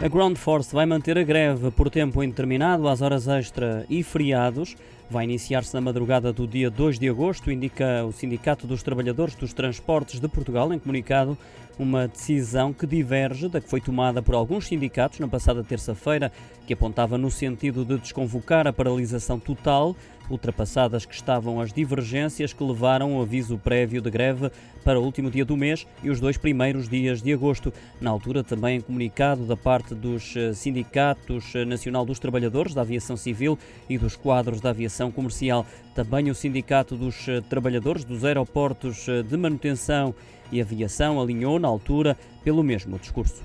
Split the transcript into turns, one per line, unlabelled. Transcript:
A Ground Force vai manter a greve por tempo indeterminado, às horas extra e feriados. Vai iniciar-se na madrugada do dia 2 de agosto, indica o Sindicato dos Trabalhadores dos Transportes de Portugal em comunicado. Uma decisão que diverge da que foi tomada por alguns sindicatos na passada terça-feira, que apontava no sentido de desconvocar a paralisação total, ultrapassadas que estavam as divergências que levaram o aviso prévio de greve para o último dia do mês e os dois primeiros dias de agosto. Na altura, também em comunicado da parte dos eh, Sindicatos Nacional dos Trabalhadores da Aviação Civil e dos quadros da aviação comercial. Também o Sindicato dos eh, Trabalhadores dos Aeroportos eh, de Manutenção e Aviação alinhou, na altura, pelo mesmo discurso.